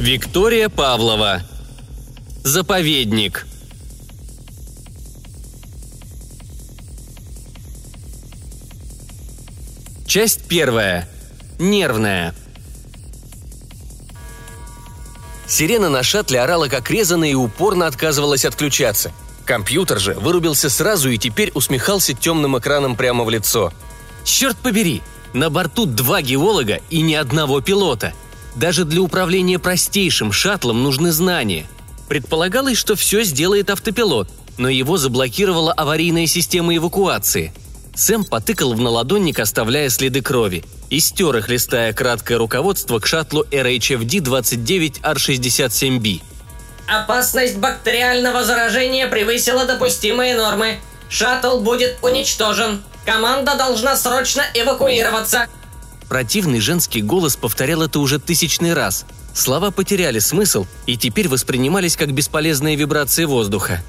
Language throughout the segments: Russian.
Виктория Павлова. Заповедник. Часть первая. Нервная. Сирена на шаттле орала как резаная и упорно отказывалась отключаться. Компьютер же вырубился сразу и теперь усмехался темным экраном прямо в лицо. Черт побери! На борту два геолога и ни одного пилота. Даже для управления простейшим шаттлом нужны знания. Предполагалось, что все сделает автопилот, но его заблокировала аварийная система эвакуации. Сэм потыкал в наладонник, оставляя следы крови – и стер их, листая краткое руководство к шаттлу RHFD-29R67B. Опасность бактериального заражения превысила допустимые нормы. Шаттл будет уничтожен. Команда должна срочно эвакуироваться. Противный женский голос повторял это уже тысячный раз. Слова потеряли смысл и теперь воспринимались как бесполезные вибрации воздуха.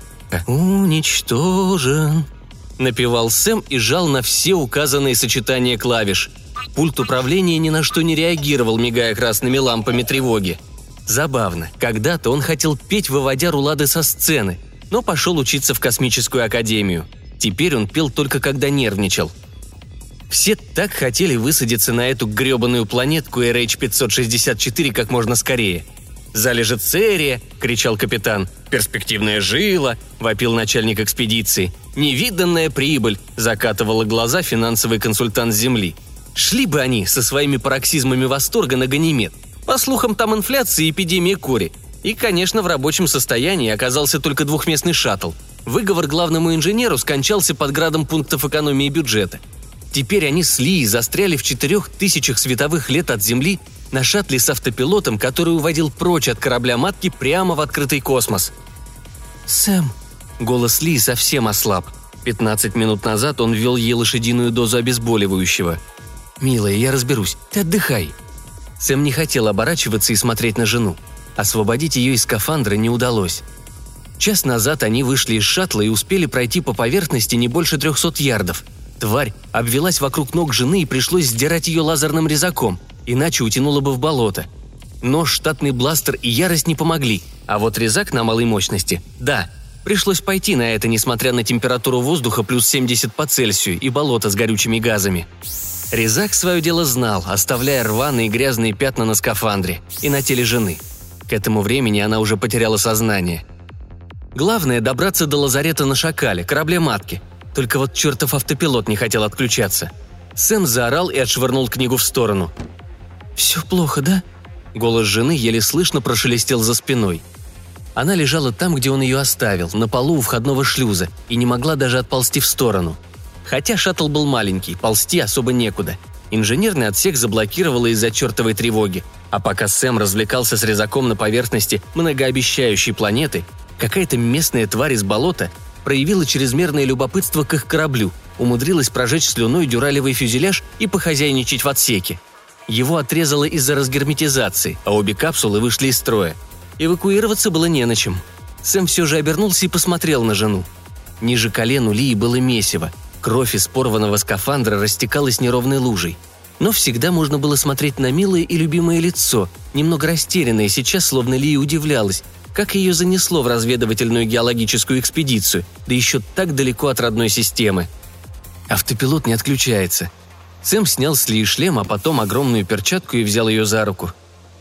«Уничтожен», — напевал Сэм и жал на все указанные сочетания клавиш — Пульт управления ни на что не реагировал, мигая красными лампами тревоги. Забавно, когда-то он хотел петь, выводя рулады со сцены, но пошел учиться в космическую академию. Теперь он пел только когда нервничал. Все так хотели высадиться на эту гребаную планетку RH-564 как можно скорее. «Залежи Церия!» – кричал капитан. «Перспективная жила!» – вопил начальник экспедиции. «Невиданная прибыль!» – закатывала глаза финансовый консультант Земли – Шли бы они со своими пароксизмами восторга на Ганимед. По слухам, там инфляция и эпидемия кори. И, конечно, в рабочем состоянии оказался только двухместный шаттл. Выговор главному инженеру скончался под градом пунктов экономии бюджета. Теперь они с Ли застряли в четырех тысячах световых лет от Земли на шаттле с автопилотом, который уводил прочь от корабля-матки прямо в открытый космос. «Сэм!» Голос Ли совсем ослаб. 15 минут назад он ввел ей лошадиную дозу обезболивающего – «Милая, я разберусь. Ты отдыхай». Сэм не хотел оборачиваться и смотреть на жену. Освободить ее из скафандра не удалось. Час назад они вышли из шаттла и успели пройти по поверхности не больше трехсот ярдов. Тварь обвелась вокруг ног жены и пришлось сдирать ее лазерным резаком, иначе утянула бы в болото. Но штатный бластер и ярость не помогли, а вот резак на малой мощности – да. Пришлось пойти на это, несмотря на температуру воздуха плюс 70 по Цельсию и болото с горючими газами. Резак свое дело знал, оставляя рваные грязные пятна на скафандре и на теле жены. К этому времени она уже потеряла сознание. Главное – добраться до лазарета на Шакале, корабле-матки. Только вот чертов автопилот не хотел отключаться. Сэм заорал и отшвырнул книгу в сторону. «Все плохо, да?» Голос жены еле слышно прошелестел за спиной. Она лежала там, где он ее оставил, на полу у входного шлюза, и не могла даже отползти в сторону – Хотя шаттл был маленький, ползти особо некуда. Инженерный отсек заблокировало из-за чертовой тревоги. А пока Сэм развлекался с резаком на поверхности многообещающей планеты, какая-то местная тварь из болота проявила чрезмерное любопытство к их кораблю, умудрилась прожечь слюной дюралевый фюзеляж и похозяйничать в отсеке. Его отрезало из-за разгерметизации, а обе капсулы вышли из строя. Эвакуироваться было не на чем. Сэм все же обернулся и посмотрел на жену. Ниже колен у Лии было месиво, Кровь из порванного скафандра растекалась неровной лужей. Но всегда можно было смотреть на милое и любимое лицо, немного растерянное сейчас, словно Ли удивлялась, как ее занесло в разведывательную геологическую экспедицию, да еще так далеко от родной системы. Автопилот не отключается. Сэм снял с Ли шлем, а потом огромную перчатку и взял ее за руку.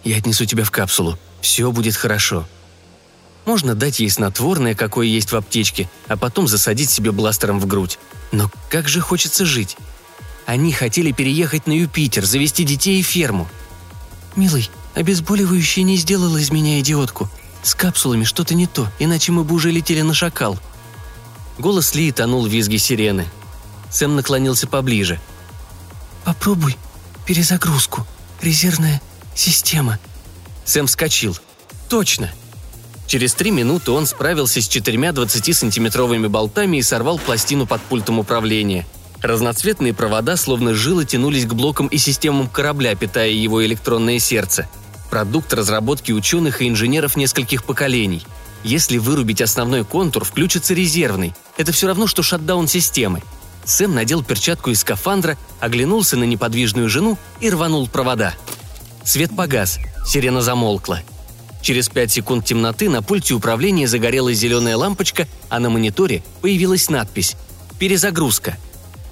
«Я отнесу тебя в капсулу. Все будет хорошо», можно дать ей снотворное, какое есть в аптечке, а потом засадить себе бластером в грудь. Но как же хочется жить? Они хотели переехать на Юпитер, завести детей и ферму. «Милый, обезболивающее не сделало из меня идиотку. С капсулами что-то не то, иначе мы бы уже летели на шакал». Голос Ли тонул в визге сирены. Сэм наклонился поближе. «Попробуй перезагрузку. Резервная система». Сэм вскочил. «Точно! Через три минуты он справился с четырьмя 20-сантиметровыми болтами и сорвал пластину под пультом управления. Разноцветные провода словно жилы тянулись к блокам и системам корабля, питая его электронное сердце. Продукт разработки ученых и инженеров нескольких поколений. Если вырубить основной контур, включится резервный. Это все равно, что шатдаун системы. Сэм надел перчатку из скафандра, оглянулся на неподвижную жену и рванул провода. Свет погас, сирена замолкла – Через пять секунд темноты на пульте управления загорелась зеленая лампочка, а на мониторе появилась надпись «Перезагрузка».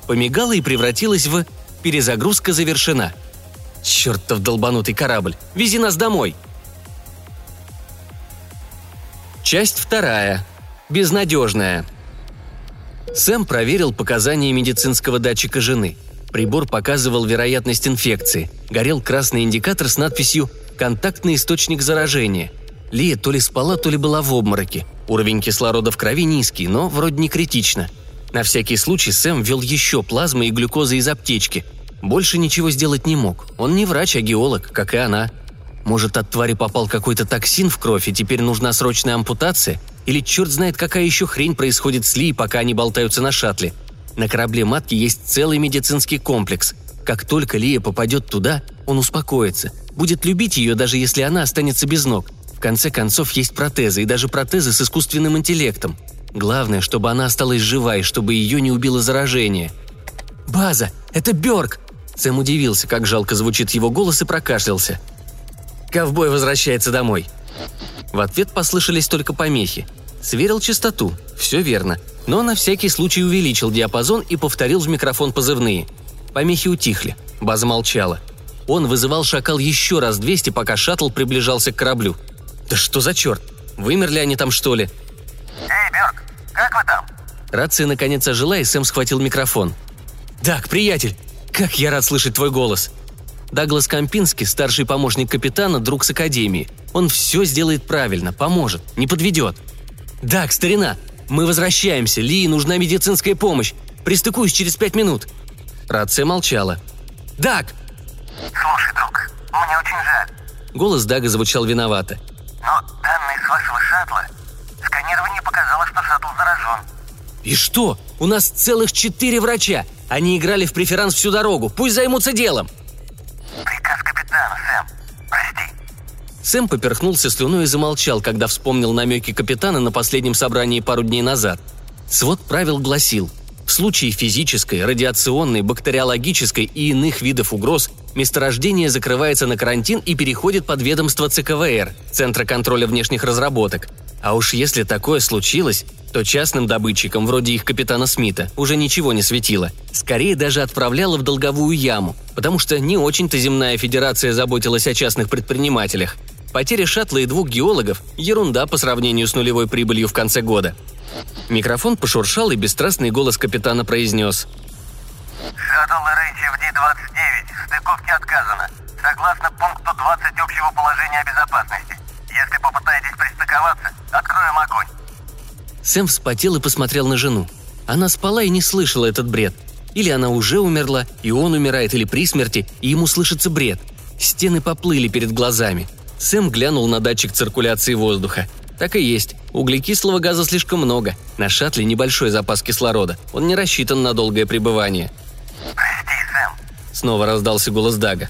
Помигала и превратилась в «Перезагрузка завершена». Чертов долбанутый корабль! Вези нас домой! Часть вторая. Безнадежная. Сэм проверил показания медицинского датчика жены. Прибор показывал вероятность инфекции. Горел красный индикатор с надписью «Контактный источник заражения». Лия то ли спала, то ли была в обмороке. Уровень кислорода в крови низкий, но вроде не критично. На всякий случай Сэм ввел еще плазмы и глюкозы из аптечки. Больше ничего сделать не мог. Он не врач, а геолог, как и она. Может, от твари попал какой-то токсин в кровь, и теперь нужна срочная ампутация? Или черт знает, какая еще хрень происходит с Ли, пока они болтаются на шаттле? На корабле матки есть целый медицинский комплекс. Как только Лия попадет туда, он успокоится. Будет любить ее, даже если она останется без ног. В конце концов, есть протезы, и даже протезы с искусственным интеллектом. Главное, чтобы она осталась жива и чтобы ее не убило заражение. «База! Это Бёрк!» Сэм удивился, как жалко звучит его голос и прокашлялся. Ковбой возвращается домой». В ответ послышались только помехи. Сверил частоту. Все верно. Но на всякий случай увеличил диапазон и повторил в микрофон позывные. Помехи утихли. База молчала. Он вызывал шакал еще раз 200, пока шаттл приближался к кораблю. «Да что за черт? Вымерли они там, что ли?» «Эй, Бёрк, как вы там?» Рация наконец ожила, и Сэм схватил микрофон. «Так, приятель, как я рад слышать твой голос!» Даглас Кампинский, старший помощник капитана, друг с Академии. Он все сделает правильно, поможет, не подведет. «Даг, старина, мы возвращаемся, Ли нужна медицинская помощь. Пристыкуюсь через пять минут». Рация молчала. «Даг!» «Слушай, друг, мне очень жаль. Голос Дага звучал виновато. Но данные с вашего шаттла... Сканирование показало, что шаттл заражен. «И что? У нас целых четыре врача. Они играли в преферанс всю дорогу. Пусть займутся делом!» Приказ капитана, Сэм. Прости. Сэм поперхнулся слюной и замолчал, когда вспомнил намеки капитана на последнем собрании пару дней назад. Свод правил гласил, в случае физической, радиационной, бактериологической и иных видов угроз месторождение закрывается на карантин и переходит под ведомство ЦКВР, Центра контроля внешних разработок. А уж если такое случилось, то частным добытчикам, вроде их капитана Смита, уже ничего не светило. Скорее даже отправляло в долговую яму, потому что не очень-то земная федерация заботилась о частных предпринимателях. Потеря шаттла и двух геологов – ерунда по сравнению с нулевой прибылью в конце года. Микрофон пошуршал, и бесстрастный голос капитана произнес. Шаттл RHFD-29. Стыковке отказано. Согласно пункту 20 общего положения о безопасности. Если попытаетесь пристыковаться, откроем огонь. Сэм вспотел и посмотрел на жену. Она спала и не слышала этот бред. Или она уже умерла, и он умирает, или при смерти, и ему слышится бред. Стены поплыли перед глазами. Сэм глянул на датчик циркуляции воздуха. Так и есть. Углекислого газа слишком много. На шаттле небольшой запас кислорода. Он не рассчитан на долгое пребывание. Прости, Сэм. Снова раздался голос Дага.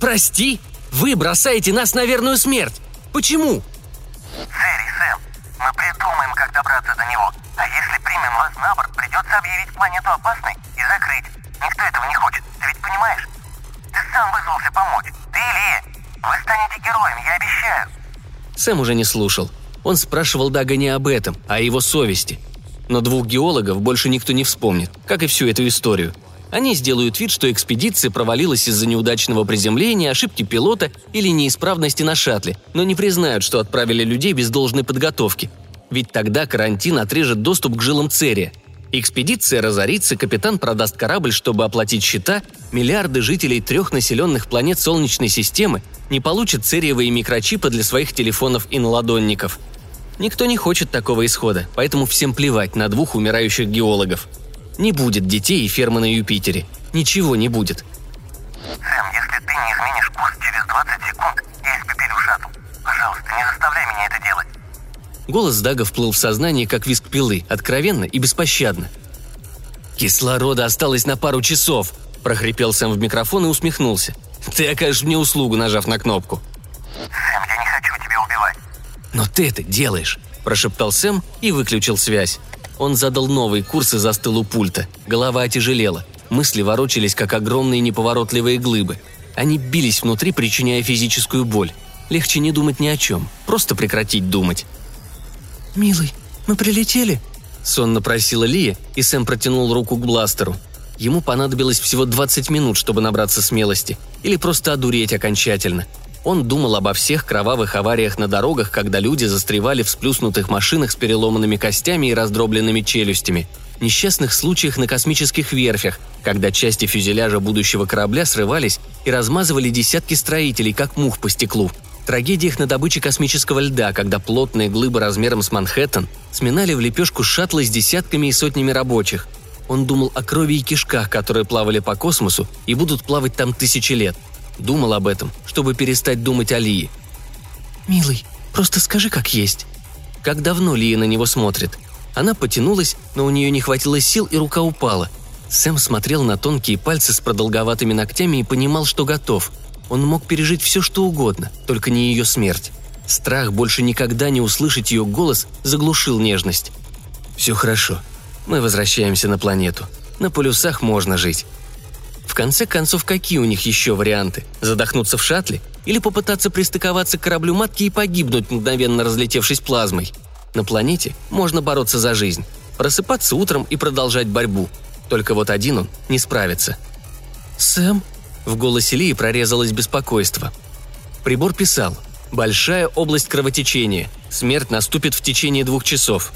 «Прости? Вы бросаете нас на верную смерть! Почему?» Сэри, Сэм, мы придумаем, как добраться до него. А если примем вас на борт, придется объявить планету опасной и закрыть. Никто этого не хочет, ты ведь понимаешь? Ты сам вызвался помочь. Ты и Лия. Вы станете героем, я обещаю. Сэм уже не слушал. Он спрашивал Дага не об этом, а о его совести. Но двух геологов больше никто не вспомнит, как и всю эту историю. Они сделают вид, что экспедиция провалилась из-за неудачного приземления, ошибки пилота или неисправности на шаттле, но не признают, что отправили людей без должной подготовки. Ведь тогда карантин отрежет доступ к жилам Церия. Экспедиция разорится, капитан продаст корабль, чтобы оплатить счета, миллиарды жителей трех населенных планет Солнечной системы не получат цериевые микрочипы для своих телефонов и наладонников. Никто не хочет такого исхода, поэтому всем плевать на двух умирающих геологов – не будет детей и фермы на Юпитере. Ничего не будет. Сэм, если ты не изменишь курс через 20 секунд, я испепелю шаттл. Пожалуйста, не заставляй меня это делать. Голос Дага вплыл в сознание, как виск пилы, откровенно и беспощадно. «Кислорода осталось на пару часов», – прохрипел Сэм в микрофон и усмехнулся. «Ты окажешь мне услугу, нажав на кнопку». Сэм, я не хочу тебя убивать. «Но ты это делаешь», – прошептал Сэм и выключил связь. Он задал новый курс и застыл у пульта. Голова отяжелела. Мысли ворочались, как огромные неповоротливые глыбы. Они бились внутри, причиняя физическую боль. Легче не думать ни о чем, просто прекратить думать. «Милый, мы прилетели?» Сонно просила Лия, и Сэм протянул руку к бластеру. Ему понадобилось всего 20 минут, чтобы набраться смелости, или просто одуреть окончательно. Он думал обо всех кровавых авариях на дорогах, когда люди застревали в сплюснутых машинах с переломанными костями и раздробленными челюстями, несчастных случаях на космических верфях, когда части фюзеляжа будущего корабля срывались и размазывали десятки строителей, как мух по стеклу – трагедиях на добыче космического льда, когда плотные глыбы размером с Манхэттен сминали в лепешку шаттлы с десятками и сотнями рабочих. Он думал о крови и кишках, которые плавали по космосу и будут плавать там тысячи лет. Думал об этом, чтобы перестать думать о Лии. «Милый, просто скажи, как есть». Как давно Лия на него смотрит? Она потянулась, но у нее не хватило сил, и рука упала. Сэм смотрел на тонкие пальцы с продолговатыми ногтями и понимал, что готов – он мог пережить все, что угодно, только не ее смерть. Страх больше никогда не услышать ее голос заглушил нежность. «Все хорошо. Мы возвращаемся на планету. На полюсах можно жить». В конце концов, какие у них еще варианты? Задохнуться в шаттле? Или попытаться пристыковаться к кораблю матки и погибнуть, мгновенно разлетевшись плазмой? На планете можно бороться за жизнь. Просыпаться утром и продолжать борьбу. Только вот один он не справится. «Сэм?» В голосе Лии прорезалось беспокойство. Прибор писал «Большая область кровотечения. Смерть наступит в течение двух часов».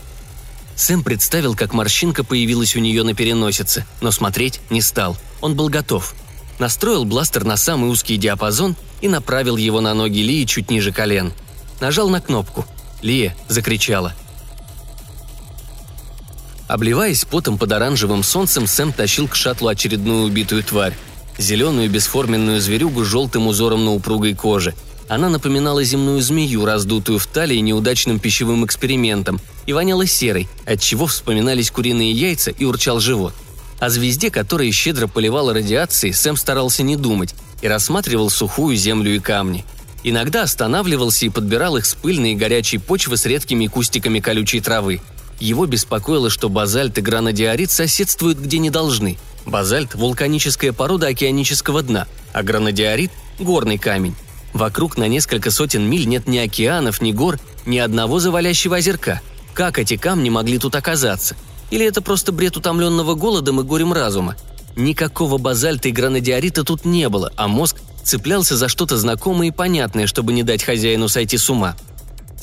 Сэм представил, как морщинка появилась у нее на переносице, но смотреть не стал. Он был готов. Настроил бластер на самый узкий диапазон и направил его на ноги Лии чуть ниже колен. Нажал на кнопку. Лия закричала. Обливаясь потом под оранжевым солнцем, Сэм тащил к шаттлу очередную убитую тварь зеленую бесформенную зверюгу с желтым узором на упругой коже. Она напоминала земную змею, раздутую в талии неудачным пищевым экспериментом, и воняла серой, отчего вспоминались куриные яйца и урчал живот. О звезде, которая щедро поливала радиацией, Сэм старался не думать и рассматривал сухую землю и камни. Иногда останавливался и подбирал их с пыльной и горячей почвы с редкими кустиками колючей травы. Его беспокоило, что базальт и гранодиорит соседствуют где не должны – Базальт – вулканическая порода океанического дна, а гранодиорит – горный камень. Вокруг на несколько сотен миль нет ни океанов, ни гор, ни одного завалящего озерка. Как эти камни могли тут оказаться? Или это просто бред утомленного голодом и горем разума? Никакого базальта и гранодиорита тут не было, а мозг цеплялся за что-то знакомое и понятное, чтобы не дать хозяину сойти с ума.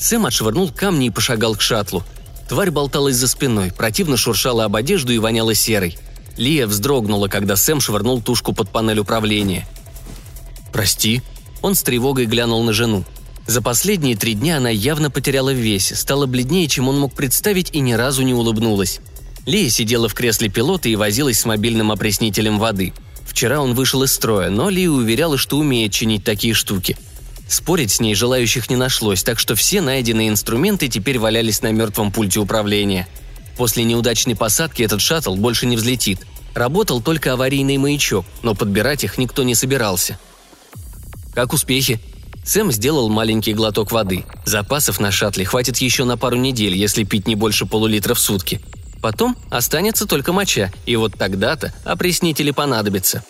Сэм отшвырнул камни и пошагал к шаттлу. Тварь болталась за спиной, противно шуршала об одежду и воняла серой. Лия вздрогнула, когда Сэм швырнул тушку под панель управления. «Прости». Он с тревогой глянул на жену. За последние три дня она явно потеряла в весе, стала бледнее, чем он мог представить, и ни разу не улыбнулась. Лия сидела в кресле пилота и возилась с мобильным опреснителем воды. Вчера он вышел из строя, но Лия уверяла, что умеет чинить такие штуки. Спорить с ней желающих не нашлось, так что все найденные инструменты теперь валялись на мертвом пульте управления – После неудачной посадки этот шаттл больше не взлетит. Работал только аварийный маячок, но подбирать их никто не собирался. Как успехи? Сэм сделал маленький глоток воды. Запасов на шаттле хватит еще на пару недель, если пить не больше полулитра в сутки. Потом останется только моча, и вот тогда-то опреснители понадобятся.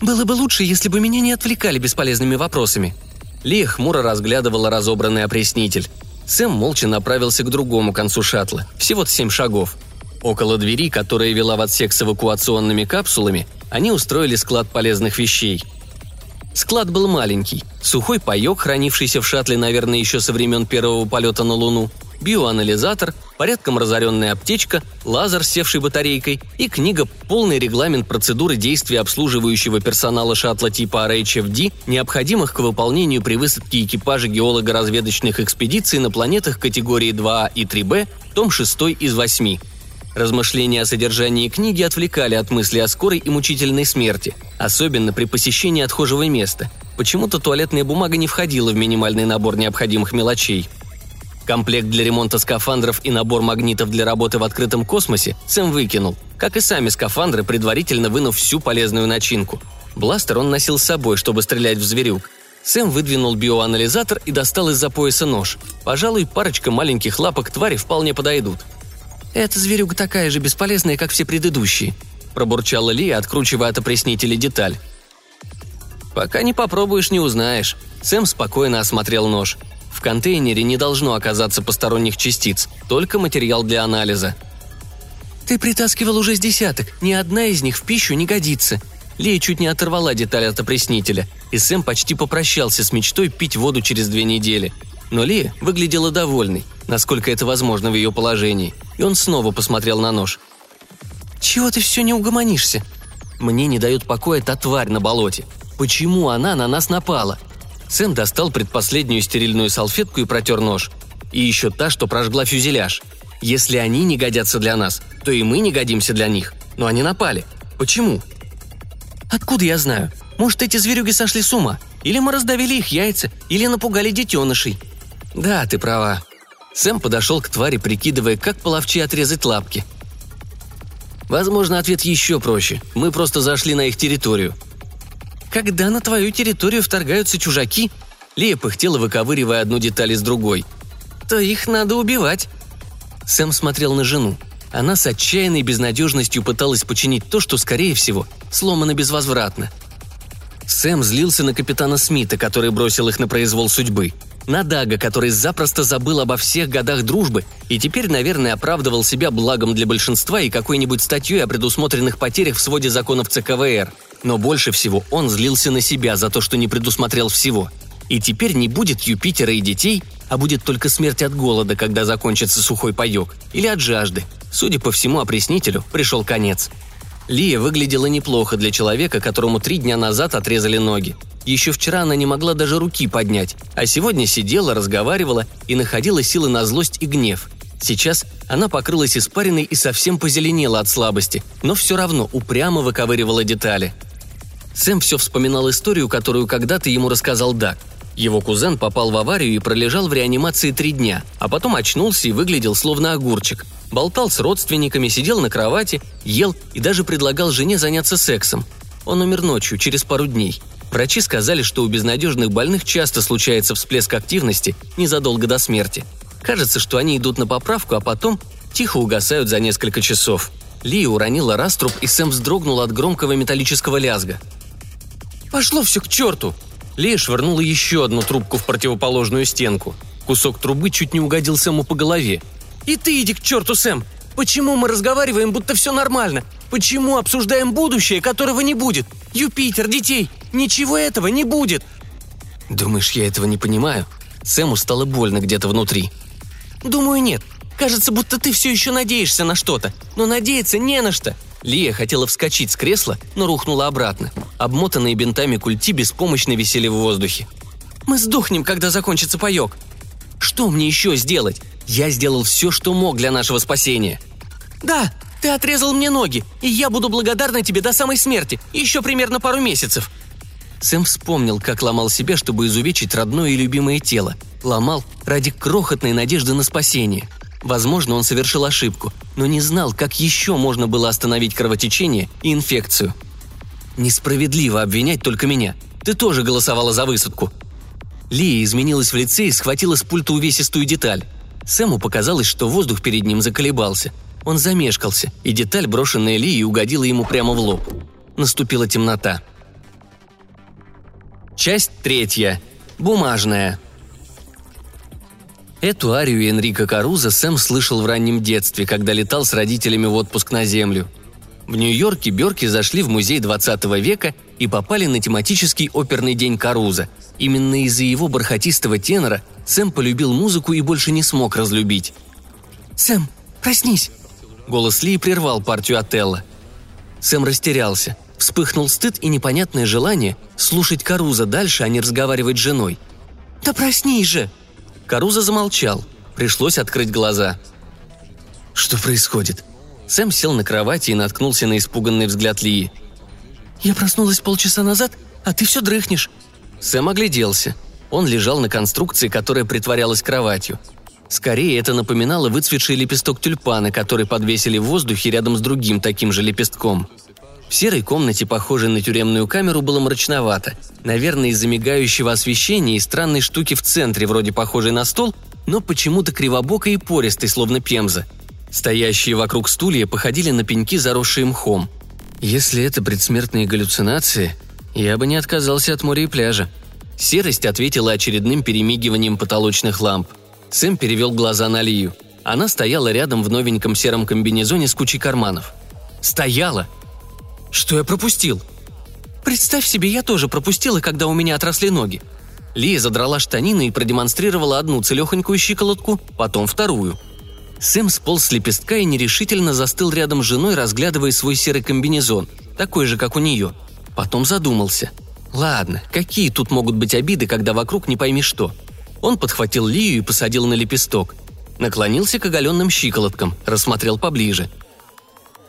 «Было бы лучше, если бы меня не отвлекали бесполезными вопросами». Лия хмуро разглядывала разобранный опреснитель. Сэм молча направился к другому концу шаттла, всего семь шагов. Около двери, которая вела в отсек с эвакуационными капсулами, они устроили склад полезных вещей. Склад был маленький. Сухой паек, хранившийся в шаттле, наверное, еще со времен первого полета на Луну – биоанализатор, порядком разоренная аптечка, лазер с севшей батарейкой и книга «Полный регламент процедуры действия обслуживающего персонала шаттла типа RHFD, необходимых к выполнению при высадке экипажа геолого-разведочных экспедиций на планетах категории 2А и 3Б, том 6 из 8». Размышления о содержании книги отвлекали от мысли о скорой и мучительной смерти, особенно при посещении отхожего места. Почему-то туалетная бумага не входила в минимальный набор необходимых мелочей – Комплект для ремонта скафандров и набор магнитов для работы в открытом космосе Сэм выкинул, как и сами скафандры, предварительно вынув всю полезную начинку. Бластер он носил с собой, чтобы стрелять в зверюк. Сэм выдвинул биоанализатор и достал из-за пояса нож. Пожалуй, парочка маленьких лапок твари вполне подойдут. «Эта зверюга такая же бесполезная, как все предыдущие», – пробурчала Ли, откручивая от опреснителя деталь. «Пока не попробуешь, не узнаешь», Сэм спокойно осмотрел нож. В контейнере не должно оказаться посторонних частиц, только материал для анализа. «Ты притаскивал уже с десяток, ни одна из них в пищу не годится», Лия чуть не оторвала деталь от опреснителя, и Сэм почти попрощался с мечтой пить воду через две недели. Но Лия выглядела довольной, насколько это возможно в ее положении, и он снова посмотрел на нож. «Чего ты все не угомонишься?» «Мне не дает покоя та тварь на болоте. Почему она на нас напала?» Сэм достал предпоследнюю стерильную салфетку и протер нож. И еще та, что прожгла фюзеляж. Если они не годятся для нас, то и мы не годимся для них. Но они напали. Почему? Откуда я знаю? Может, эти зверюги сошли с ума? Или мы раздавили их яйца, или напугали детенышей. Да, ты права. Сэм подошел к твари, прикидывая, как половче отрезать лапки. Возможно, ответ еще проще. Мы просто зашли на их территорию. Когда на твою территорию вторгаются чужаки, Лия пыхтела, выковыривая одну деталь из другой. То их надо убивать. Сэм смотрел на жену. Она с отчаянной безнадежностью пыталась починить то, что, скорее всего, сломано безвозвратно. Сэм злился на капитана Смита, который бросил их на произвол судьбы. На Дага, который запросто забыл обо всех годах дружбы и теперь, наверное, оправдывал себя благом для большинства и какой-нибудь статьей о предусмотренных потерях в своде законов ЦКВР. Но больше всего он злился на себя за то, что не предусмотрел всего. И теперь не будет Юпитера и детей, а будет только смерть от голода, когда закончится сухой паек, или от жажды, Судя по всему, опреснителю пришел конец. Лия выглядела неплохо для человека, которому три дня назад отрезали ноги. Еще вчера она не могла даже руки поднять, а сегодня сидела, разговаривала и находила силы на злость и гнев. Сейчас она покрылась испариной и совсем позеленела от слабости, но все равно упрямо выковыривала детали. Сэм все вспоминал историю, которую когда-то ему рассказал Дак. Его кузен попал в аварию и пролежал в реанимации три дня, а потом очнулся и выглядел словно огурчик, болтал с родственниками, сидел на кровати, ел и даже предлагал жене заняться сексом. Он умер ночью, через пару дней. Врачи сказали, что у безнадежных больных часто случается всплеск активности незадолго до смерти. Кажется, что они идут на поправку, а потом тихо угасают за несколько часов. Лия уронила раструб, и Сэм вздрогнул от громкого металлического лязга. «Пошло все к черту!» Лия швырнула еще одну трубку в противоположную стенку. Кусок трубы чуть не угодил Сэму по голове, и ты иди к черту, Сэм! Почему мы разговариваем, будто все нормально? Почему обсуждаем будущее, которого не будет? Юпитер, детей! Ничего этого не будет!» «Думаешь, я этого не понимаю?» Сэму стало больно где-то внутри. «Думаю, нет. Кажется, будто ты все еще надеешься на что-то. Но надеяться не на что. Лия хотела вскочить с кресла, но рухнула обратно. Обмотанные бинтами культи беспомощно висели в воздухе. «Мы сдохнем, когда закончится паек. Что мне еще сделать? Я сделал все, что мог для нашего спасения». «Да, ты отрезал мне ноги, и я буду благодарна тебе до самой смерти, еще примерно пару месяцев». Сэм вспомнил, как ломал себя, чтобы изувечить родное и любимое тело. Ломал ради крохотной надежды на спасение. Возможно, он совершил ошибку, но не знал, как еще можно было остановить кровотечение и инфекцию. Несправедливо обвинять только меня. Ты тоже голосовала за высадку. Лия изменилась в лице и схватила с пульта увесистую деталь. Сэму показалось, что воздух перед ним заколебался. Он замешкался, и деталь, брошенная Ли, угодила ему прямо в лоб. Наступила темнота. Часть третья. Бумажная. Эту арию Энрико Каруза Сэм слышал в раннем детстве, когда летал с родителями в отпуск на Землю. В Нью-Йорке Бёрки зашли в музей 20 века и попали на тематический оперный день Каруза. Именно из-за его бархатистого тенора Сэм полюбил музыку и больше не смог разлюбить. «Сэм, проснись!» Голос Ли прервал партию Отелла. Сэм растерялся. Вспыхнул стыд и непонятное желание слушать Каруза дальше, а не разговаривать с женой. «Да проснись же!» Каруза замолчал. Пришлось открыть глаза. «Что происходит?» Сэм сел на кровати и наткнулся на испуганный взгляд Лии. «Я проснулась полчаса назад, а ты все дрыхнешь». Сэм огляделся. Он лежал на конструкции, которая притворялась кроватью. Скорее, это напоминало выцветший лепесток тюльпана, который подвесили в воздухе рядом с другим таким же лепестком. В серой комнате, похожей на тюремную камеру, было мрачновато. Наверное, из-за мигающего освещения и странной штуки в центре, вроде похожей на стол, но почему-то кривобокой и пористой, словно пемза. Стоящие вокруг стулья походили на пеньки, заросшие мхом. Если это предсмертные галлюцинации, я бы не отказался от моря и пляжа. Серость ответила очередным перемигиванием потолочных ламп. Сэм перевел глаза на Лию. Она стояла рядом в новеньком сером комбинезоне с кучей карманов. Стояла! Что я пропустил? Представь себе, я тоже пропустила, когда у меня отросли ноги. Лия задрала штанины и продемонстрировала одну целехонькую щиколотку, потом вторую. Сэм сполз с лепестка и нерешительно застыл рядом с женой, разглядывая свой серый комбинезон, такой же, как у нее. Потом задумался. Ладно, какие тут могут быть обиды, когда вокруг не пойми что? Он подхватил Лию и посадил на лепесток. Наклонился к оголенным щиколоткам, рассмотрел поближе.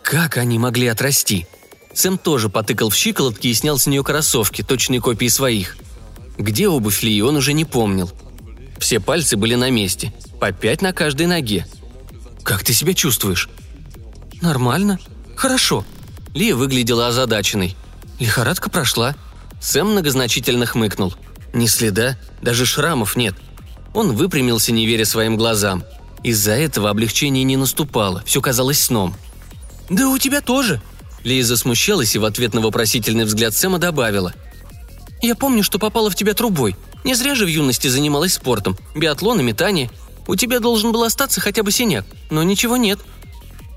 Как они могли отрасти? Сэм тоже потыкал в щиколотки и снял с нее кроссовки, точные копии своих. Где обувь Лии, он уже не помнил. Все пальцы были на месте, по пять на каждой ноге. «Как ты себя чувствуешь?» «Нормально. Хорошо». Лия выглядела озадаченной. «Лихорадка прошла». Сэм многозначительно хмыкнул. «Ни следа, даже шрамов нет». Он выпрямился, не веря своим глазам. Из-за этого облегчение не наступало, все казалось сном. «Да у тебя тоже», Лиза смущалась и в ответ на вопросительный взгляд Сэма добавила. «Я помню, что попала в тебя трубой. Не зря же в юности занималась спортом. Биатлон и метание. У тебя должен был остаться хотя бы синяк, но ничего нет».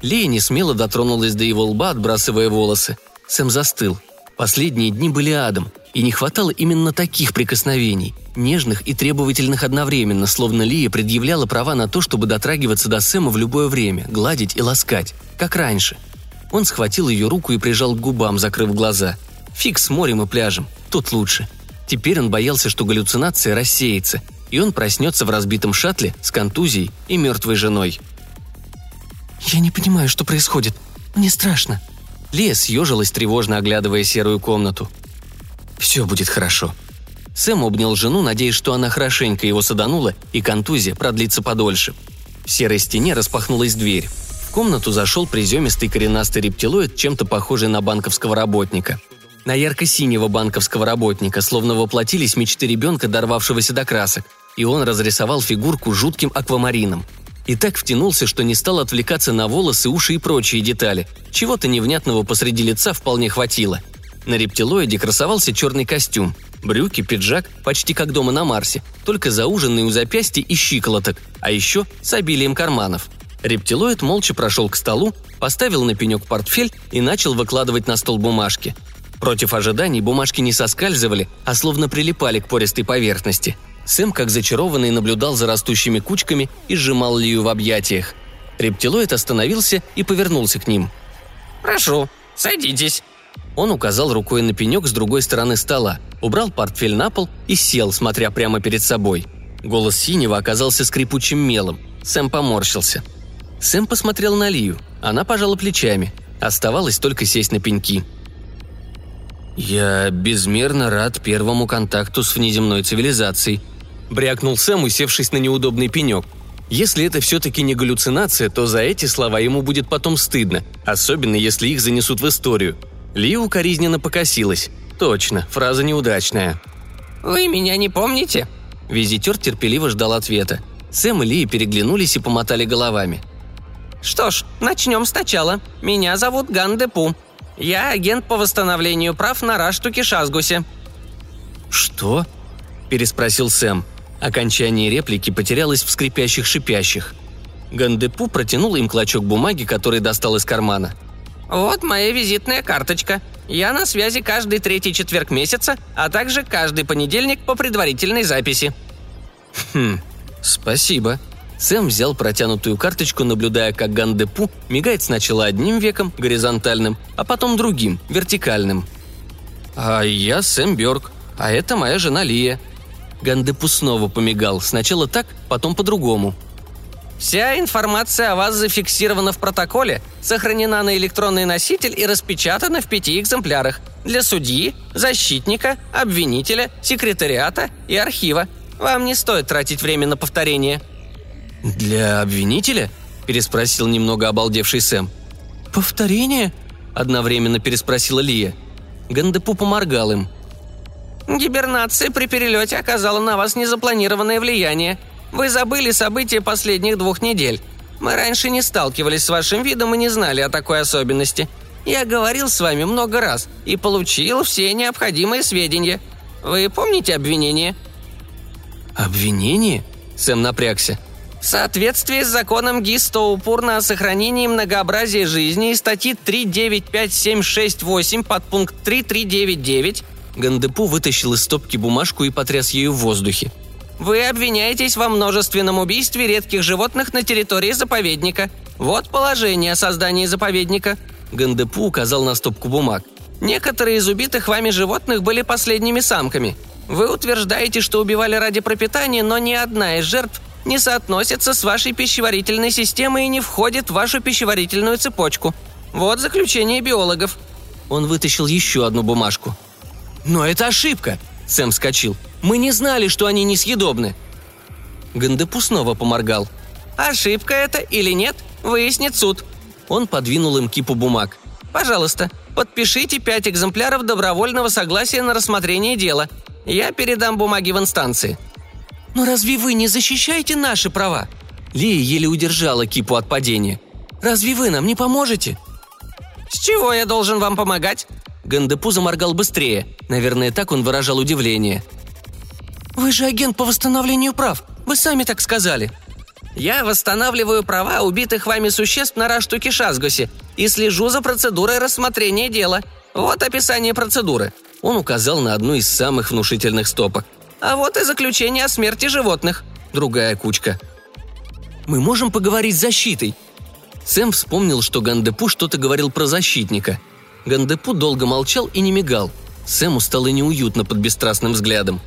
Лия не смело дотронулась до его лба, отбрасывая волосы. Сэм застыл. Последние дни были адом, и не хватало именно таких прикосновений, нежных и требовательных одновременно, словно Лия предъявляла права на то, чтобы дотрагиваться до Сэма в любое время, гладить и ласкать, как раньше – он схватил ее руку и прижал к губам, закрыв глаза. Фиг с морем и пляжем, тут лучше. Теперь он боялся, что галлюцинация рассеется, и он проснется в разбитом шаттле с контузией и мертвой женой. «Я не понимаю, что происходит. Мне страшно». Лия съежилась, тревожно оглядывая серую комнату. «Все будет хорошо». Сэм обнял жену, надеясь, что она хорошенько его саданула, и контузия продлится подольше. В серой стене распахнулась дверь. Комнату зашел приземистый коренастый рептилоид, чем-то похожий на банковского работника. На ярко-синего банковского работника, словно воплотились мечты ребенка, дорвавшегося до красок, и он разрисовал фигурку жутким аквамарином. И так втянулся, что не стал отвлекаться на волосы, уши и прочие детали. Чего-то невнятного посреди лица вполне хватило. На рептилоиде красовался черный костюм, брюки, пиджак, почти как дома на Марсе, только зауженный у запястья и щиколоток, а еще с обилием карманов – Рептилоид молча прошел к столу, поставил на пенек портфель и начал выкладывать на стол бумажки. Против ожиданий бумажки не соскальзывали, а словно прилипали к пористой поверхности. Сэм, как зачарованный, наблюдал за растущими кучками и сжимал Лию в объятиях. Рептилоид остановился и повернулся к ним. «Прошу, садитесь». Он указал рукой на пенек с другой стороны стола, убрал портфель на пол и сел, смотря прямо перед собой. Голос синего оказался скрипучим мелом. Сэм поморщился – Сэм посмотрел на Лию. Она пожала плечами. Оставалось только сесть на пеньки. «Я безмерно рад первому контакту с внеземной цивилизацией», – брякнул Сэм, усевшись на неудобный пенек. Если это все-таки не галлюцинация, то за эти слова ему будет потом стыдно, особенно если их занесут в историю. Ли укоризненно покосилась. Точно, фраза неудачная. «Вы меня не помните?» Визитер терпеливо ждал ответа. Сэм и Ли переглянулись и помотали головами. Что ж, начнем сначала. Меня зовут Ган Депу. Я агент по восстановлению прав на Раштуке Шазгусе». «Что?» – переспросил Сэм. Окончание реплики потерялось в скрипящих шипящих. Гандепу протянул им клочок бумаги, который достал из кармана. «Вот моя визитная карточка. Я на связи каждый третий четверг месяца, а также каждый понедельник по предварительной записи». «Хм, спасибо», Сэм взял протянутую карточку, наблюдая, как Гандепу мигает сначала одним веком, горизонтальным, а потом другим, вертикальным. «А я Сэм Бёрк, а это моя жена Лия». Гандепу снова помигал, сначала так, потом по-другому. «Вся информация о вас зафиксирована в протоколе, сохранена на электронный носитель и распечатана в пяти экземплярах для судьи, защитника, обвинителя, секретариата и архива. Вам не стоит тратить время на повторение», «Для обвинителя?» – переспросил немного обалдевший Сэм. «Повторение?» – одновременно переспросила Лия. Гандепу поморгал им. «Гибернация при перелете оказала на вас незапланированное влияние. Вы забыли события последних двух недель. Мы раньше не сталкивались с вашим видом и не знали о такой особенности. Я говорил с вами много раз и получил все необходимые сведения. Вы помните обвинение?» «Обвинение?» Сэм напрягся. В соответствии с законом ГИСТО упорно о сохранении многообразия жизни и статьи 395768 под пункт 3399 Гандепу вытащил из стопки бумажку и потряс ею в воздухе. Вы обвиняетесь во множественном убийстве редких животных на территории заповедника. Вот положение о создании заповедника. Гандепу указал на стопку бумаг. Некоторые из убитых вами животных были последними самками. Вы утверждаете, что убивали ради пропитания, но ни одна из жертв не соотносится с вашей пищеварительной системой и не входит в вашу пищеварительную цепочку. Вот заключение биологов». Он вытащил еще одну бумажку. «Но это ошибка!» Сэм вскочил. «Мы не знали, что они несъедобны!» Гандепу снова поморгал. «Ошибка это или нет, выяснит суд». Он подвинул им кипу бумаг. «Пожалуйста, подпишите пять экземпляров добровольного согласия на рассмотрение дела. Я передам бумаги в инстанции». «Но разве вы не защищаете наши права?» Лия еле удержала кипу от падения. «Разве вы нам не поможете?» «С чего я должен вам помогать?» Гандепу заморгал быстрее. Наверное, так он выражал удивление. «Вы же агент по восстановлению прав. Вы сами так сказали». «Я восстанавливаю права убитых вами существ на Раштуке Шазгосе и слежу за процедурой рассмотрения дела. Вот описание процедуры». Он указал на одну из самых внушительных стопок. А вот и заключение о смерти животных. Другая кучка. Мы можем поговорить с защитой. Сэм вспомнил, что Гандепу что-то говорил про защитника. Гандепу долго молчал и не мигал. Сэму стало неуютно под бесстрастным взглядом.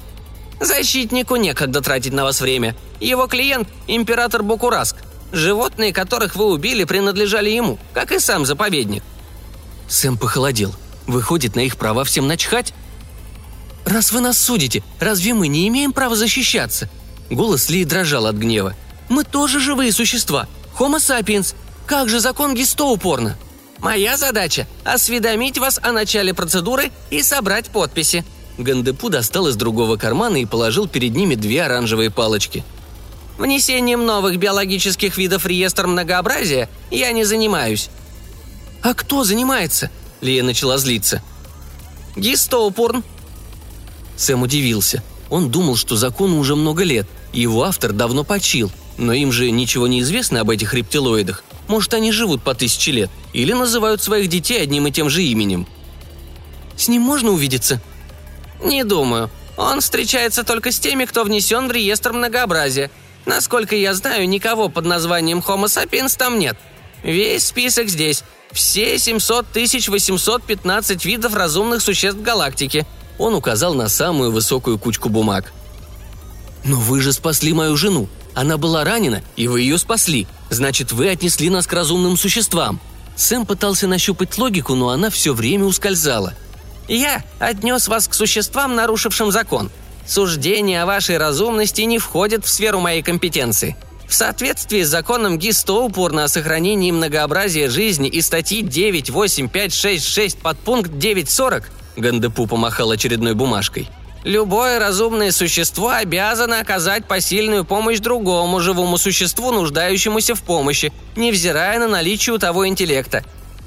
«Защитнику некогда тратить на вас время. Его клиент – император Бокураск. Животные, которых вы убили, принадлежали ему, как и сам заповедник». Сэм похолодел. Выходит, на их права всем начхать? «Раз вы нас судите, разве мы не имеем права защищаться?» Голос Ли дрожал от гнева. «Мы тоже живые существа. Homo sapiens. Как же закон Гисто упорно?» «Моя задача – осведомить вас о начале процедуры и собрать подписи». Гандепу достал из другого кармана и положил перед ними две оранжевые палочки. «Внесением новых биологических видов в реестр многообразия я не занимаюсь». «А кто занимается?» – Лия начала злиться. «Гистоупурн», Сэм удивился. Он думал, что закону уже много лет, и его автор давно почил, но им же ничего не известно об этих рептилоидах. Может, они живут по тысяче лет или называют своих детей одним и тем же именем. «С ним можно увидеться?» «Не думаю. Он встречается только с теми, кто внесен в реестр многообразия. Насколько я знаю, никого под названием Homo sapiens там нет. Весь список здесь. Все 700 815 видов разумных существ галактики – он указал на самую высокую кучку бумаг. «Но вы же спасли мою жену. Она была ранена, и вы ее спасли. Значит, вы отнесли нас к разумным существам». Сэм пытался нащупать логику, но она все время ускользала. «Я отнес вас к существам, нарушившим закон. Суждение о вашей разумности не входит в сферу моей компетенции. В соответствии с законом ГИСТО упорно о сохранении многообразия жизни и статьи 98566 под пункт 940 Гандепу помахал очередной бумажкой. Любое разумное существо обязано оказать посильную помощь другому живому существу, нуждающемуся в помощи, невзирая на наличие у того интеллекта.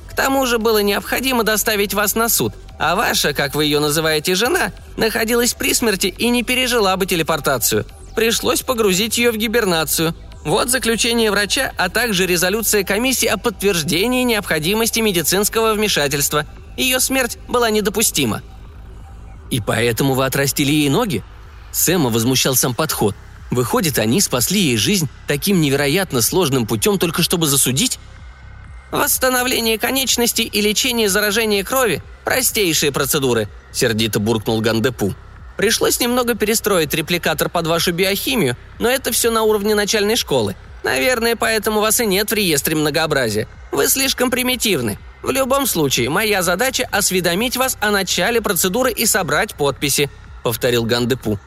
К тому же было необходимо доставить вас на суд, а ваша, как вы ее называете, жена, находилась при смерти и не пережила бы телепортацию. Пришлось погрузить ее в гибернацию. Вот заключение врача, а также резолюция комиссии о подтверждении необходимости медицинского вмешательства – ее смерть была недопустима. «И поэтому вы отрастили ей ноги?» Сэма возмущал сам подход. Выходит, они спасли ей жизнь таким невероятно сложным путем, только чтобы засудить? «Восстановление конечностей и лечение заражения крови – простейшие процедуры», – сердито буркнул Гандепу. «Пришлось немного перестроить репликатор под вашу биохимию, но это все на уровне начальной школы. Наверное, поэтому вас и нет в реестре многообразия. Вы слишком примитивны. В любом случае, моя задача – осведомить вас о начале процедуры и собрать подписи», – повторил Гандепу.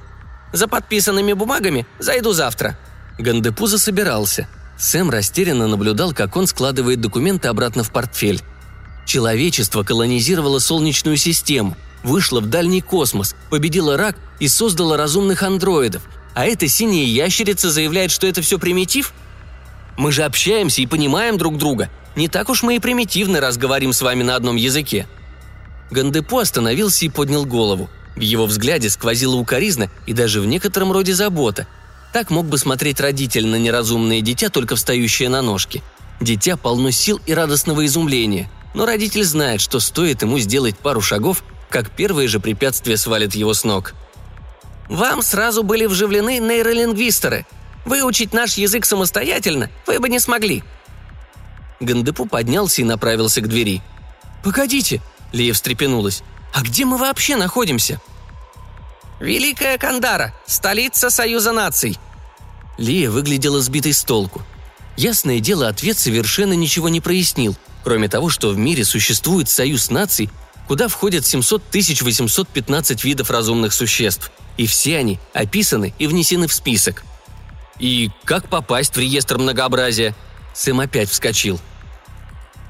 «За подписанными бумагами зайду завтра». Гандепу засобирался. Сэм растерянно наблюдал, как он складывает документы обратно в портфель. Человечество колонизировало Солнечную систему, вышло в дальний космос, победило рак и создало разумных андроидов. А эта синяя ящерица заявляет, что это все примитив? Мы же общаемся и понимаем друг друга. Не так уж мы и примитивны, раз говорим с вами на одном языке». Гандепо остановился и поднял голову. В его взгляде сквозила укоризна и даже в некотором роде забота. Так мог бы смотреть родитель на неразумное дитя, только встающее на ножки. Дитя полно сил и радостного изумления, но родитель знает, что стоит ему сделать пару шагов, как первые же препятствия свалят его с ног. «Вам сразу были вживлены нейролингвистеры. Выучить наш язык самостоятельно вы бы не смогли». Гандепу поднялся и направился к двери. «Погодите!» – Лия встрепенулась. «А где мы вообще находимся?» «Великая Кандара, столица Союза наций». Лия выглядела сбитой с толку. Ясное дело, ответ совершенно ничего не прояснил, кроме того, что в мире существует Союз наций, куда входят 700 815 видов разумных существ, и все они описаны и внесены в список. И как попасть в реестр многообразия? Сэм опять вскочил.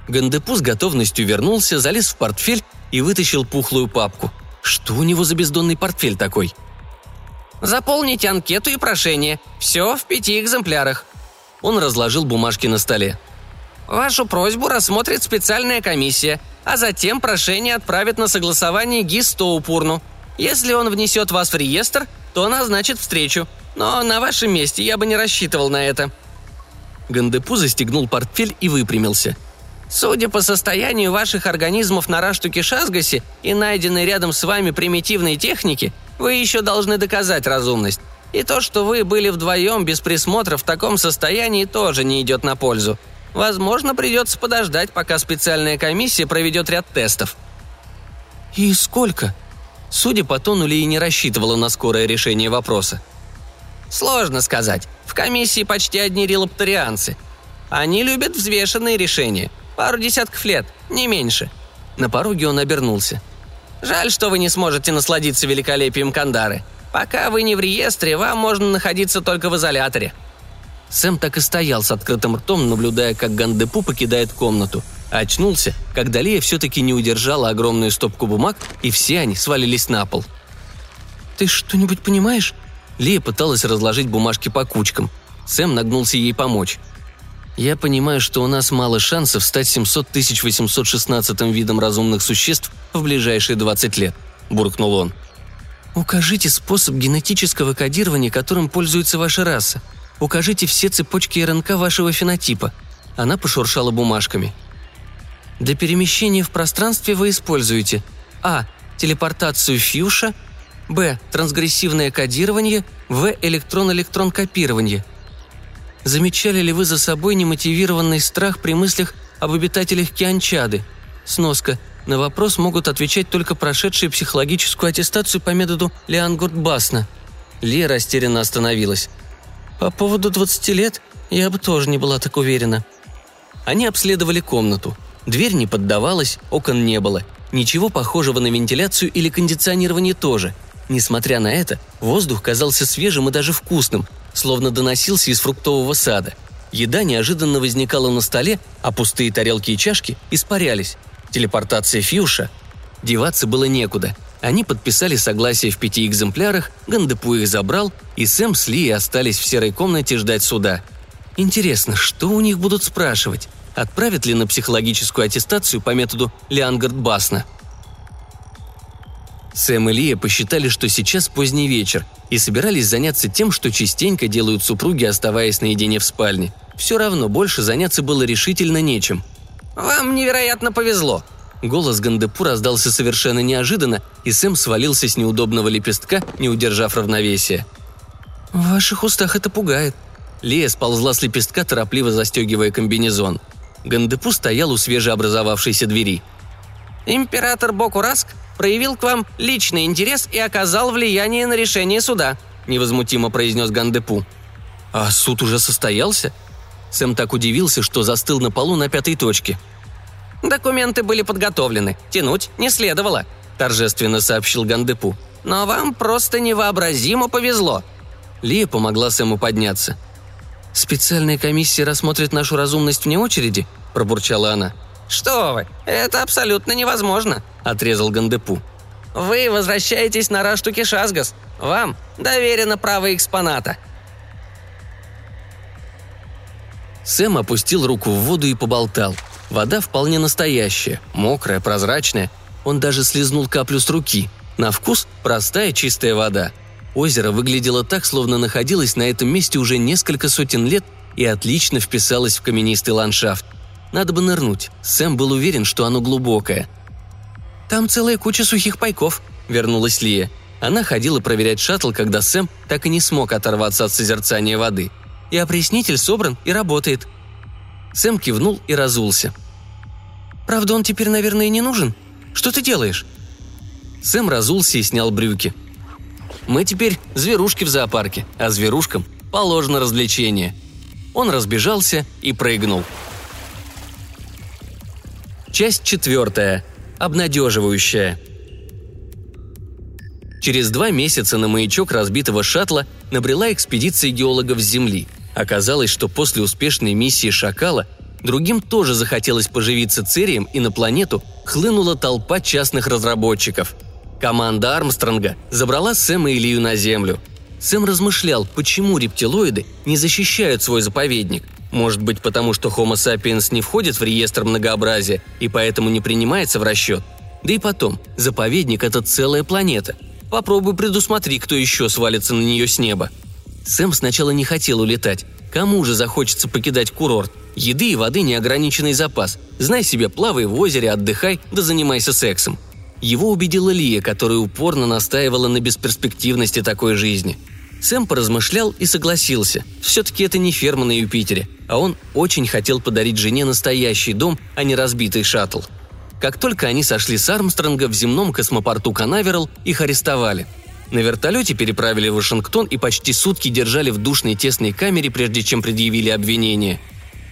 Гандепу с готовностью вернулся, залез в портфель и вытащил пухлую папку – что у него за бездонный портфель такой? «Заполните анкету и прошение. Все в пяти экземплярах». Он разложил бумажки на столе. «Вашу просьбу рассмотрит специальная комиссия, а затем прошение отправит на согласование ГИС Стоупурну. Если он внесет вас в реестр, то назначит встречу. Но на вашем месте я бы не рассчитывал на это». Гандепу застегнул портфель и выпрямился – Судя по состоянию ваших организмов на Раштуке Шазгасе и найденной рядом с вами примитивной техники, вы еще должны доказать разумность. И то, что вы были вдвоем без присмотра в таком состоянии, тоже не идет на пользу. Возможно, придется подождать, пока специальная комиссия проведет ряд тестов. «И сколько?» Судя по тону, Ли не рассчитывала на скорое решение вопроса. «Сложно сказать. В комиссии почти одни релапторианцы. Они любят взвешенные решения. Пару десятков лет, не меньше». На пороге он обернулся. «Жаль, что вы не сможете насладиться великолепием Кандары. Пока вы не в реестре, вам можно находиться только в изоляторе». Сэм так и стоял с открытым ртом, наблюдая, как Гандепу покидает комнату. Очнулся, когда Лия все-таки не удержала огромную стопку бумаг, и все они свалились на пол. «Ты что-нибудь понимаешь?» Лия пыталась разложить бумажки по кучкам. Сэм нагнулся ей помочь. Я понимаю, что у нас мало шансов стать 700 816 видом разумных существ в ближайшие 20 лет», – буркнул он. «Укажите способ генетического кодирования, которым пользуется ваша раса. Укажите все цепочки РНК вашего фенотипа». Она пошуршала бумажками. Для перемещения в пространстве вы используете А. Телепортацию фьюша, Б. Трансгрессивное кодирование, В. Электрон-электрон копирование – Замечали ли вы за собой немотивированный страх при мыслях об обитателях Кианчады? Сноска. На вопрос могут отвечать только прошедшие психологическую аттестацию по методу Леангурт-Басна. Лия растерянно остановилась. «По поводу 20 лет я бы тоже не была так уверена». Они обследовали комнату. Дверь не поддавалась, окон не было. Ничего похожего на вентиляцию или кондиционирование тоже. Несмотря на это, воздух казался свежим и даже вкусным, словно доносился из фруктового сада. Еда неожиданно возникала на столе, а пустые тарелки и чашки испарялись. Телепортация Фьюша. Деваться было некуда. Они подписали согласие в пяти экземплярах, Гандепу их забрал, и Сэм с Ли остались в серой комнате ждать суда. Интересно, что у них будут спрашивать? Отправят ли на психологическую аттестацию по методу Леангард-Басна – Сэм и Лия посчитали, что сейчас поздний вечер, и собирались заняться тем, что частенько делают супруги, оставаясь наедине в спальне. Все равно больше заняться было решительно нечем. «Вам невероятно повезло», Голос Гандепу раздался совершенно неожиданно, и Сэм свалился с неудобного лепестка, не удержав равновесия. «В ваших устах это пугает». Лия сползла с лепестка, торопливо застегивая комбинезон. Гандепу стоял у свежеобразовавшейся двери. «Император Бокураск проявил к вам личный интерес и оказал влияние на решение суда», – невозмутимо произнес Гандепу. «А суд уже состоялся?» Сэм так удивился, что застыл на полу на пятой точке. «Документы были подготовлены. Тянуть не следовало», – торжественно сообщил Гандепу. «Но вам просто невообразимо повезло». Лия помогла Сэму подняться. «Специальная комиссия рассмотрит нашу разумность вне очереди?» – пробурчала она. «Что вы, это абсолютно невозможно», – отрезал Гандепу. «Вы возвращаетесь на Раштуки Шазгас. Вам доверено право экспоната». Сэм опустил руку в воду и поболтал. Вода вполне настоящая, мокрая, прозрачная. Он даже слезнул каплю с руки. На вкус простая чистая вода. Озеро выглядело так, словно находилось на этом месте уже несколько сотен лет и отлично вписалось в каменистый ландшафт. Надо бы нырнуть. Сэм был уверен, что оно глубокое. «Там целая куча сухих пайков», — вернулась Лия. Она ходила проверять шаттл, когда Сэм так и не смог оторваться от созерцания воды. «И опреснитель собран и работает». Сэм кивнул и разулся. «Правда, он теперь, наверное, не нужен? Что ты делаешь?» Сэм разулся и снял брюки. «Мы теперь зверушки в зоопарке, а зверушкам положено развлечение». Он разбежался и прыгнул. Часть четвертая. Обнадеживающая. Через два месяца на маячок разбитого шаттла набрела экспедиция геологов с Земли. Оказалось, что после успешной миссии «Шакала» другим тоже захотелось поживиться цирием, и на планету хлынула толпа частных разработчиков. Команда Армстронга забрала Сэма и Илью на Землю. Сэм размышлял, почему рептилоиды не защищают свой заповедник. Может быть, потому что Homo sapiens не входит в реестр многообразия и поэтому не принимается в расчет. Да и потом, заповедник – это целая планета – Попробуй предусмотри, кто еще свалится на нее с неба. Сэм сначала не хотел улетать. Кому же захочется покидать курорт? Еды и воды неограниченный запас. Знай себе, плавай в озере, отдыхай, да занимайся сексом. Его убедила Лия, которая упорно настаивала на бесперспективности такой жизни. Сэм поразмышлял и согласился. Все-таки это не ферма на Юпитере, а он очень хотел подарить жене настоящий дом, а не разбитый шаттл – как только они сошли с Армстронга в земном космопорту Канаверал, их арестовали. На вертолете переправили в Вашингтон и почти сутки держали в душной тесной камере, прежде чем предъявили обвинение.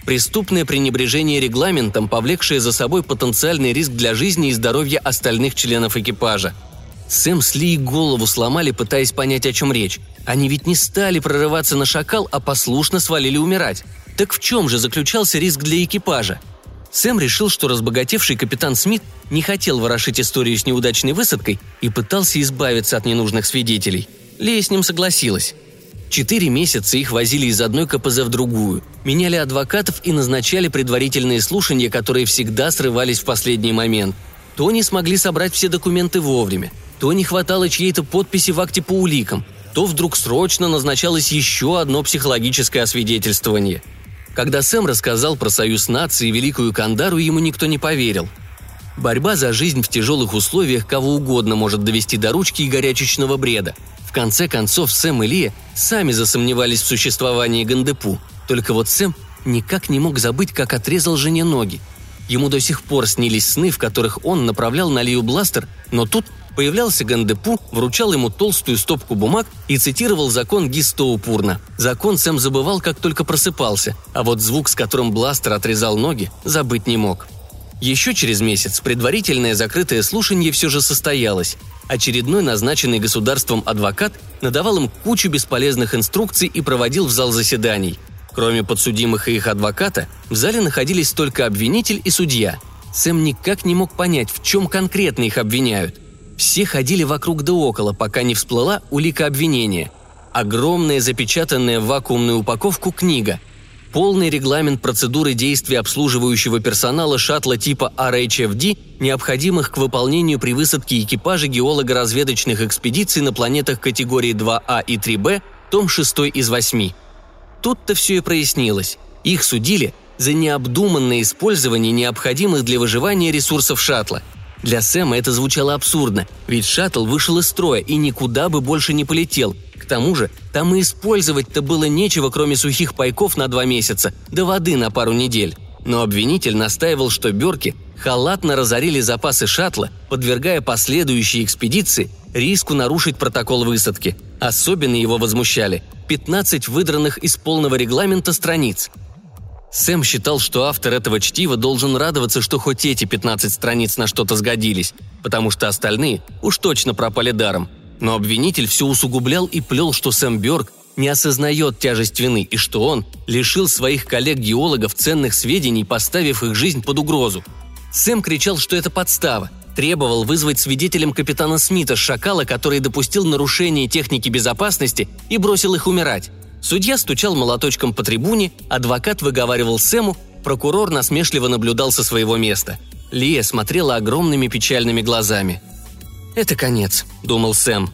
Преступное пренебрежение регламентом, повлекшее за собой потенциальный риск для жизни и здоровья остальных членов экипажа. Сэм с Ли голову сломали, пытаясь понять, о чем речь. Они ведь не стали прорываться на шакал, а послушно свалили умирать. Так в чем же заключался риск для экипажа? Сэм решил, что разбогатевший капитан Смит не хотел ворошить историю с неудачной высадкой и пытался избавиться от ненужных свидетелей. Лея с ним согласилась. Четыре месяца их возили из одной КПЗ в другую, меняли адвокатов и назначали предварительные слушания, которые всегда срывались в последний момент. То не смогли собрать все документы вовремя, то не хватало чьей-то подписи в акте по уликам, то вдруг срочно назначалось еще одно психологическое освидетельствование – когда Сэм рассказал про союз наций и Великую Кандару, ему никто не поверил. Борьба за жизнь в тяжелых условиях кого угодно может довести до ручки и горячечного бреда. В конце концов, Сэм и Лия сами засомневались в существовании Гандепу. Только вот Сэм никак не мог забыть, как отрезал жене ноги. Ему до сих пор снились сны, в которых он направлял на Лию бластер, но тут Появлялся Гандепу, вручал ему толстую стопку бумаг и цитировал закон Гистоупурна. Закон Сэм забывал, как только просыпался, а вот звук, с которым бластер отрезал ноги, забыть не мог. Еще через месяц предварительное закрытое слушание все же состоялось. Очередной назначенный государством адвокат надавал им кучу бесполезных инструкций и проводил в зал заседаний. Кроме подсудимых и их адвоката, в зале находились только обвинитель и судья. Сэм никак не мог понять, в чем конкретно их обвиняют. Все ходили вокруг да около, пока не всплыла улика обвинения. Огромная запечатанная в вакуумную упаковку книга. Полный регламент процедуры действий обслуживающего персонала шаттла типа RHFD, необходимых к выполнению при высадке экипажа геолого-разведочных экспедиций на планетах категории 2А а и 3Б, том 6 из 8. Тут-то все и прояснилось. Их судили за необдуманное использование необходимых для выживания ресурсов шаттла – для Сэма это звучало абсурдно, ведь шаттл вышел из строя и никуда бы больше не полетел. К тому же, там и использовать-то было нечего, кроме сухих пайков на два месяца, да воды на пару недель. Но обвинитель настаивал, что Берки халатно разорили запасы шаттла, подвергая последующие экспедиции риску нарушить протокол высадки. Особенно его возмущали 15 выдранных из полного регламента страниц – Сэм считал, что автор этого чтива должен радоваться, что хоть эти 15 страниц на что-то сгодились, потому что остальные уж точно пропали даром. Но обвинитель все усугублял и плел, что Сэм Бёрк не осознает тяжесть вины и что он лишил своих коллег-геологов ценных сведений, поставив их жизнь под угрозу. Сэм кричал, что это подстава, требовал вызвать свидетелем капитана Смита Шакала, который допустил нарушение техники безопасности и бросил их умирать. Судья стучал молоточком по трибуне, адвокат выговаривал Сэму, прокурор насмешливо наблюдал со своего места. Лия смотрела огромными печальными глазами. «Это конец», — думал Сэм.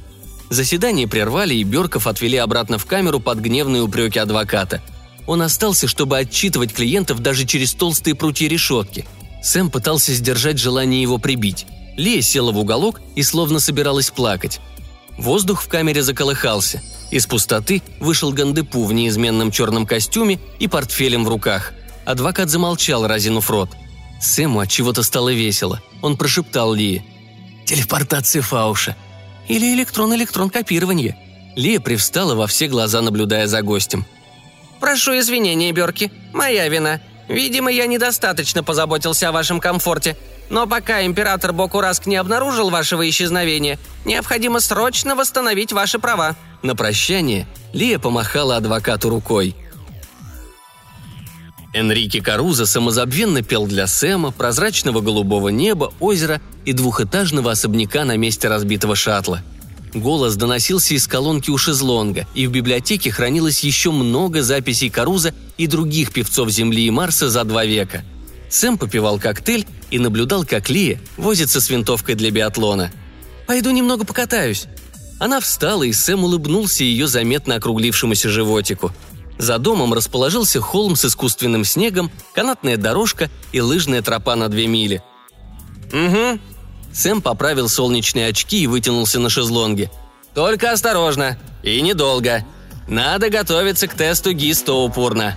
Заседание прервали, и Берков отвели обратно в камеру под гневные упреки адвоката. Он остался, чтобы отчитывать клиентов даже через толстые прутья решетки. Сэм пытался сдержать желание его прибить. Лия села в уголок и словно собиралась плакать. Воздух в камере заколыхался. Из пустоты вышел Гандепу в неизменном черном костюме и портфелем в руках. Адвокат замолчал, разинув рот. Сэму от чего-то стало весело. Он прошептал Лии. «Телепортация Фауша. Или электрон-электрон копирование». Лия привстала во все глаза, наблюдая за гостем. «Прошу извинения, Берки. Моя вина. Видимо, я недостаточно позаботился о вашем комфорте. Но пока император Бокураск не обнаружил вашего исчезновения, необходимо срочно восстановить ваши права». На прощание Лия помахала адвокату рукой. Энрике Каруза самозабвенно пел для Сэма, прозрачного голубого неба, озера и двухэтажного особняка на месте разбитого шаттла. Голос доносился из колонки у шезлонга, и в библиотеке хранилось еще много записей Каруза и других певцов Земли и Марса за два века. Сэм попивал коктейль и наблюдал, как Лия возится с винтовкой для биатлона. «Пойду немного покатаюсь». Она встала, и Сэм улыбнулся ее заметно округлившемуся животику – за домом расположился холм с искусственным снегом, канатная дорожка и лыжная тропа на две мили. «Угу». Сэм поправил солнечные очки и вытянулся на шезлонге. «Только осторожно. И недолго. Надо готовиться к тесту ГИС упорно.